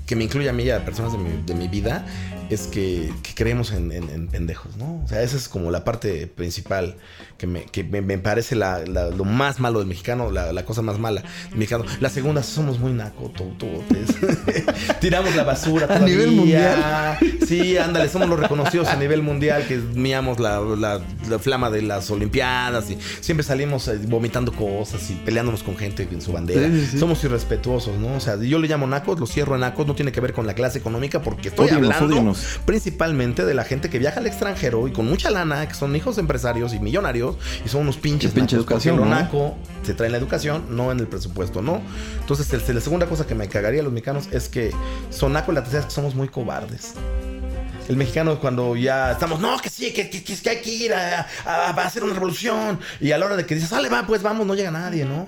que me incluye a mí y a personas de mi, de mi vida, es que, que creemos en, en- en pendejos, ¿no? O sea, esa es como la parte principal que me, que me, me parece la- la- lo más malo del mexicano, la, la cosa más mala del mexicano. La segunda, somos muy nacotototes. Tiramos la basura A todavía. nivel mundial. Sí, ándale, somos los reconocidos a nivel mundial que miamos la, la- la flama de las Olimpiadas y siempre salimos eh, vomitando cosas y peleándonos con gente en su bandera. Sí, sí, sí. Somos irrespetuosos, ¿no? O sea, yo le llamo nacos, lo cierro en nacos, no tiene que ver con la clase económica porque estoy hablando. Principalmente de la gente que viaja al extranjero y con mucha lana, que son hijos de empresarios y millonarios y son unos pinches pinche educación, ¿no? naco se trae en la educación, no en el presupuesto, ¿no? Entonces, el- la segunda cosa que me cagaría a los mexicanos es que son nacos y la tercera es que somos muy cobardes. El mexicano cuando ya estamos, no, que sí, que, que- que hay que ir a, a- a hacer una revolución. Y a la hora de que dices, sale, va, pues vamos, no llega nadie, ¿no?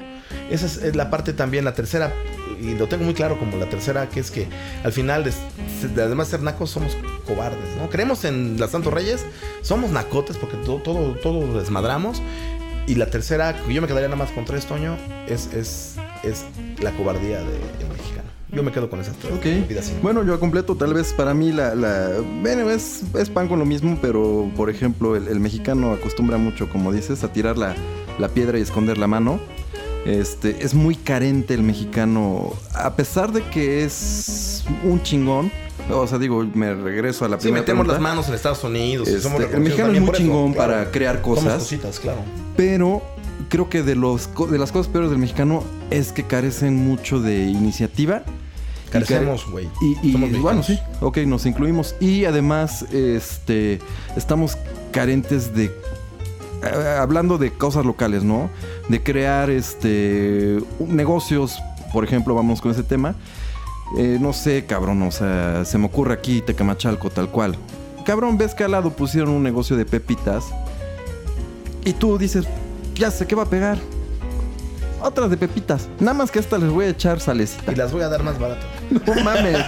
Esa es, es la parte también, la tercera, y lo tengo muy claro como la tercera, que es que al final, es- además de ser nacos, somos cobardes, ¿no? Creemos en las Santos Reyes, somos nacotes porque todo, todo, todo desmadramos. Y la tercera, yo me quedaría nada más con tres, Toño, es, es, es la cobardía del mexicano. Yo me quedo con esas tres. Ok. Vida sin- Bueno, yo completo, tal vez para mí la... la bueno, es, es pan con lo mismo, pero por ejemplo el, el mexicano acostumbra mucho, como dices, a tirar la, la piedra y esconder la mano. Este, es muy carente el mexicano, a pesar de que es un chingón. O sea, digo, me regreso a la Sí, primera metemos las manos en Estados Unidos. y Este, somos el mexicano es muy chingón claro. para crear Somos cosas. cositas, claro. Pero creo que de, los, de las cosas peores del mexicano es que carecen mucho de iniciativa. Y care- Carecemos, güey. Y, y, Somos bueno, sí, ok, nos incluimos. Y además, este, estamos carentes de, hablando de cosas locales, ¿no? De crear, este, negocios, por ejemplo, vamos con ese tema. Eh, no sé, cabrón, o sea, se me ocurre aquí Tecamachalco, tal cual. Cabrón, ves que al lado pusieron un negocio de pepitas. Y tú dices, ya sé qué va a pegar. Otras de pepitas. Nada más que esta les voy a echar salecita. Y las voy a dar más baratas. No mames.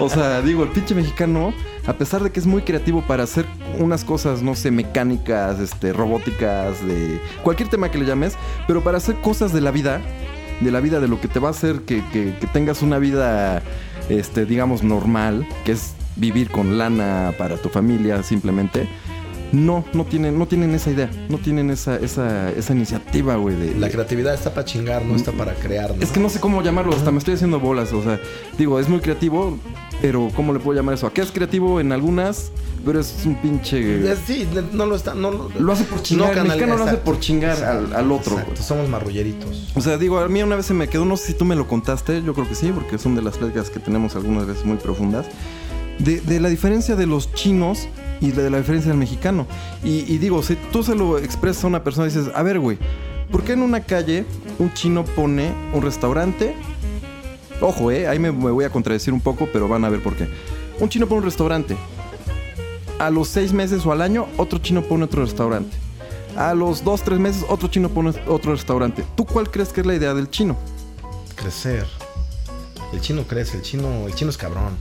O sea, digo, el pinche mexicano, a pesar de que es muy creativo para hacer unas cosas, no sé, mecánicas, este, robóticas, de cualquier tema que le llames, pero para hacer cosas de la vida, de la vida, de lo que te va a hacer que, que- que tengas una vida, este, digamos, normal, que es vivir con lana para tu familia simplemente. No, no tienen, no tienen esa idea, no tienen esa, esa, esa iniciativa, güey. De, La creatividad está para chingar, no está para crear. ¿no? es que no sé cómo llamarlo, hasta me estoy haciendo bolas. O sea, digo, es muy creativo, pero ¿cómo le puedo llamar eso? Aquí es creativo en algunas, pero es un pinche. Es- Sí, no lo está. No, lo- Lo hace por chingar. el canal- mexicano lo hace por chingar al, al otro, exacto, güey. Somos marrulleritos. O sea, digo, a mí una vez se me quedó, no sé si tú me lo contaste, yo creo que sí, porque son de las pláticas que tenemos algunas veces muy profundas, de, de la diferencia de los chinos y de la diferencia del mexicano. Y, y digo, si tú se lo expresas a una persona dices, a ver, güey, ¿por qué en una calle un chino pone un restaurante? Ojo, eh, ahí me, me voy a contradecir un poco, pero van a ver por qué. Un chino pone un restaurante. A los seis meses o al año, otro chino pone otro restaurante. A los dos, tres meses, otro chino pone otro restaurante. ¿Tú cuál crees que es la idea del chino? Crecer. El chino crece, el chino, el chino es cabrón.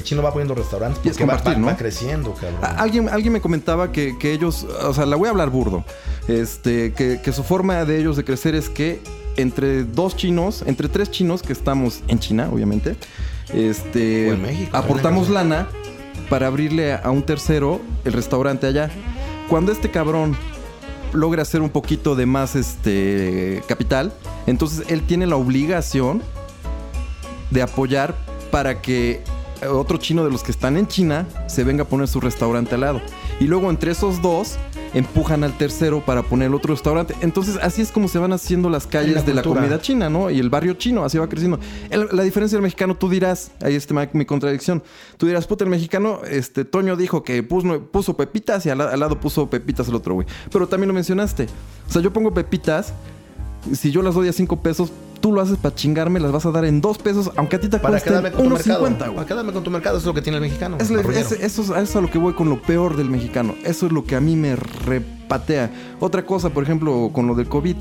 El chino va poniendo restaurantes Y es porque va- compartir, va, ¿no? va creciendo, cabrón. Alguien, alguien me comentaba que, que ellos, o sea, la voy a hablar burdo, este, que, que su forma de ellos de crecer es que entre dos chinos, entre tres chinos que estamos en China, obviamente, este, México, aportamos lana para abrirle a un tercero el restaurante allá. Cuando este cabrón logra hacer un poquito de más este capital, entonces él tiene la obligación de apoyar para que otro chino de los que están en China se venga a poner su restaurante al lado. Y luego entre esos dos empujan al tercero para poner el otro restaurante. Entonces así es como se van haciendo las calles la de la comida china, ¿no? Y el barrio chino, así va creciendo. El- la diferencia del mexicano, tú dirás, ahí está mi, mi contradicción, tú dirás, puta, el mexicano, este, Toño dijo que puso, puso pepitas y al, la- al lado puso pepitas el otro, güey. Pero también lo mencionaste. O sea, yo pongo pepitas, si yo las doy a 5 pesos, tú lo haces para chingarme, las vas a dar en 2 pesos, aunque a ti te mercado. 1.50, güey. Para quedarme con tu mercado, eso es lo que tiene el mexicano. Es, eso es a lo que voy con lo peor del mexicano. Eso es lo que a mí me repatea. Otra cosa, por ejemplo, con lo del COVID.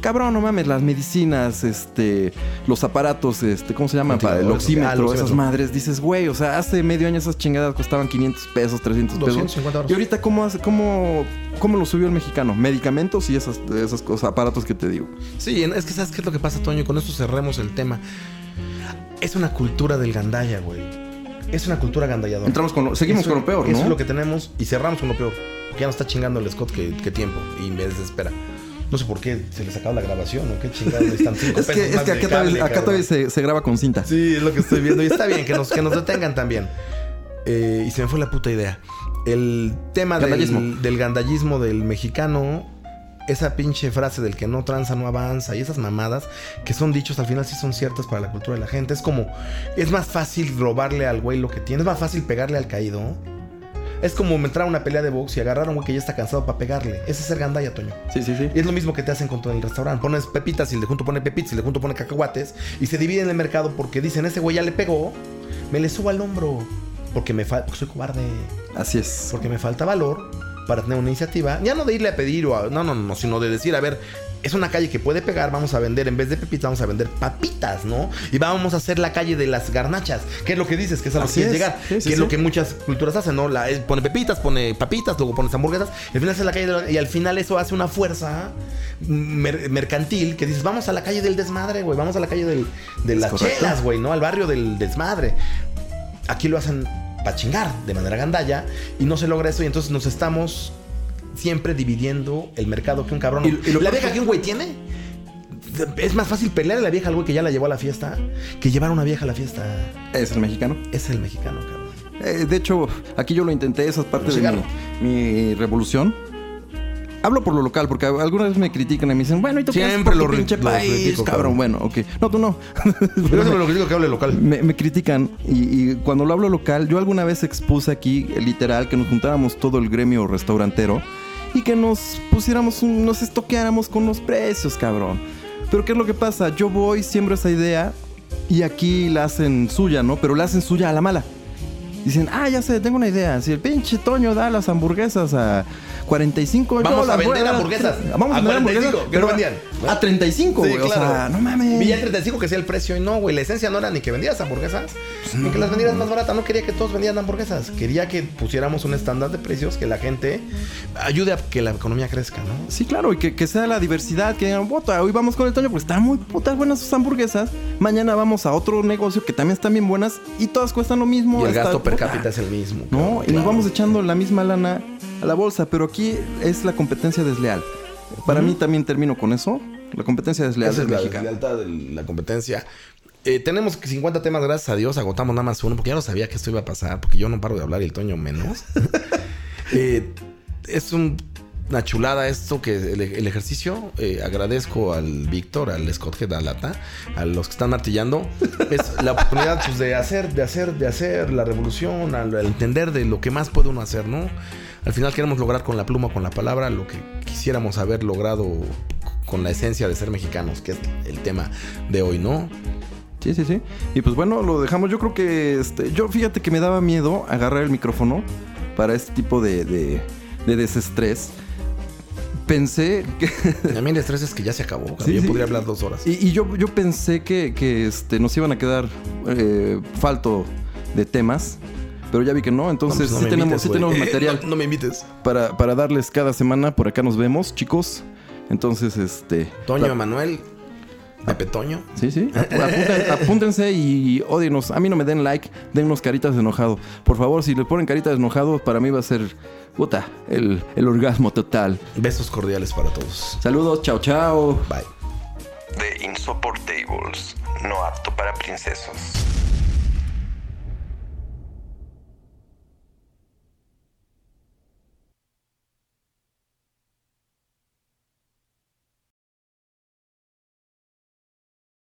Cabrón, no mames, las medicinas, este, los aparatos, este, ¿cómo se llama? Para el oxímetro, ah, el esas madres. Dices, güey, o sea, hace medio año esas chingadas costaban 500 pesos, 300 pesos. 250 euros. Y ahorita, ¿cómo, hace- cómo, cómo lo subió el mexicano? Medicamentos y esas, esas cosas, aparatos que te digo. Sí, es que sabes qué es lo que pasa, Toño, con esto cerremos el tema. Es una cultura del gandalla, güey. Es una cultura gandalladora. Entramos con lo- seguimos Eso- con lo peor, Eso ¿no? es lo que tenemos y cerramos con lo peor. Que ya nos está chingando el Scott que, que tiempo y me desespera. No sé por qué se les acaba la grabación o qué chingados necesitan cinco Es pesos que, es que acá, cable, todavía, acá cabrón. todavía se, se graba con cinta. Sí, es lo que estoy viendo. Y está bien que nos, que nos detengan también. Eh, y se me fue la puta idea. El tema del, del gandallismo del mexicano, esa pinche frase del que no tranza no avanza y esas mamadas que son dichos al final sí son ciertas para la cultura de la gente. Es como, es más fácil robarle al güey lo que tiene, es más fácil pegarle al caído. Es como entrar a una pelea de box y agarrar a un güey que ya está cansado para pegarle. Ese es ser gandalla, Toño. Sí, sí, sí. Y es lo mismo que te hacen con todo el restaurante. Pones pepitas y de junto pone pepitas y de junto pone cacahuates. Y se dividen el mercado porque dicen, ese güey ya le pegó. Me le subo al hombro. Porque me falta. Soy cobarde. Así es. Porque me falta valor para tener una iniciativa. Ya no de irle a pedir o a- No, no, no. Sino de decir, a ver. Es una calle que puede pegar, vamos a vender, en vez de pepitas, vamos a vender papitas, ¿no? Y vamos a hacer la calle de las garnachas, que es lo que dices, que es a lo Así que quieres es. llegar, Sí, sí, que es sí. lo que muchas culturas hacen, ¿no? La, es- pone pepitas, pone papitas, luego pones hamburguesas, y al final es la calle de la- y al final eso hace una fuerza mer- mercantil que dices, vamos a la calle del desmadre, güey, vamos a la calle del- de Es las correcto. chelas, güey, ¿no? Al barrio del desmadre. Aquí lo hacen para chingar de manera gandalla y no se logra eso y entonces nos estamos siempre dividiendo el mercado que un cabrón. Y- y lo la vieja que- un güey tiene. Es más fácil pelear a la vieja al güey que ya la llevó a la fiesta que llevar a una vieja a la fiesta. Es el mexicano. Es el mexicano, cabrón. Eh, de hecho, aquí yo lo intenté, esa es parte de mi, mi revolución. Hablo por lo local, porque algunas veces me critican y me dicen, bueno, ¿y tú Siempre lo pinche lo país, critico, cabrón? cabrón. Bueno, ok. No, tú no. Eso es lo digo que hable local. me, me critican y, y cuando lo hablo local, yo alguna vez expuse aquí, literal, que nos juntáramos todo el gremio restaurantero y que nos pusiéramos, un- nos estoqueáramos con los precios, cabrón. Pero ¿qué es lo que pasa? Yo voy, siembro esa idea y aquí la hacen suya, ¿no? Pero la hacen suya a la mala. Dicen, ah, ya sé, tengo una idea. Si el pinche Toño da las hamburguesas a 45 yo Vamos a vender hamburguesas. Vamos a, A vender 45, hamburguesas. que no pero vendían. A 35, Sí, güey. O sea, no mames. Ya 35 que sea el precio y no, güey. La esencia no era ni que vendieras hamburguesas, ni que las vendieras más baratas. No quería que todos vendieran hamburguesas. Quería que pusiéramos un estándar de precios que la gente ayude a que la economía crezca, ¿no? Sí, claro, y que, que sea la diversidad, que digan, puta, hoy vamos con el Toño porque están muy putas buenas sus hamburguesas. Mañana vamos a otro negocio que también están bien buenas y todas cuestan lo mismo. Y el gasto per. Cápita es el mismo. No, cabrón, y nos vamos echando la misma lana a la bolsa, pero aquí es la competencia desleal. Para mí también termino con eso. La competencia desleal Esa es la deslealtad de la competencia. Eh, tenemos 50 temas, gracias a Dios. Agotamos nada más uno, porque ya no sabía que esto iba a pasar, porque yo no paro de hablar y el Toño menos. Eh, es un- una chulada esto que el, ejercicio. Eh, agradezco al Víctor, al Scott Head, a los que están martillando. Es la oportunidad pues, de hacer, de hacer, de hacer la revolución, al, al entender de lo que más puede uno hacer, ¿no? Al final queremos lograr con la pluma, con la palabra, lo que quisiéramos haber logrado con la esencia de ser mexicanos, que es el tema de hoy, ¿no? Sí, sí, sí. Y pues bueno, lo dejamos. Yo creo que este, yo fíjate que me daba miedo agarrar el micrófono para este tipo de, de, de desestrés. Pensé que. A mí el estrés es que ya se acabó. cabrón. Sí, yo sí. podría hablar dos horas. Y, y yo, yo pensé que, que, este, nos iban a quedar eh, falto de temas. Pero ya vi que no, entonces No, pues no sí, tenemos, invites, sí güey. tenemos material No, no me invites. para, para darles cada semana. Por acá nos vemos, chicos. Entonces, este. Toño, Emanuel. Pepe Toño. Sí, sí. Apúntense y odienos. A mí no me den like, dennos caritas de enojado. Por favor, si le ponen caritas de enojado, para mí va a ser, puta, el, el orgasmo total. Besos cordiales para todos. Saludos, chao, chao. Bye. The Insoportables, no apto para princesos.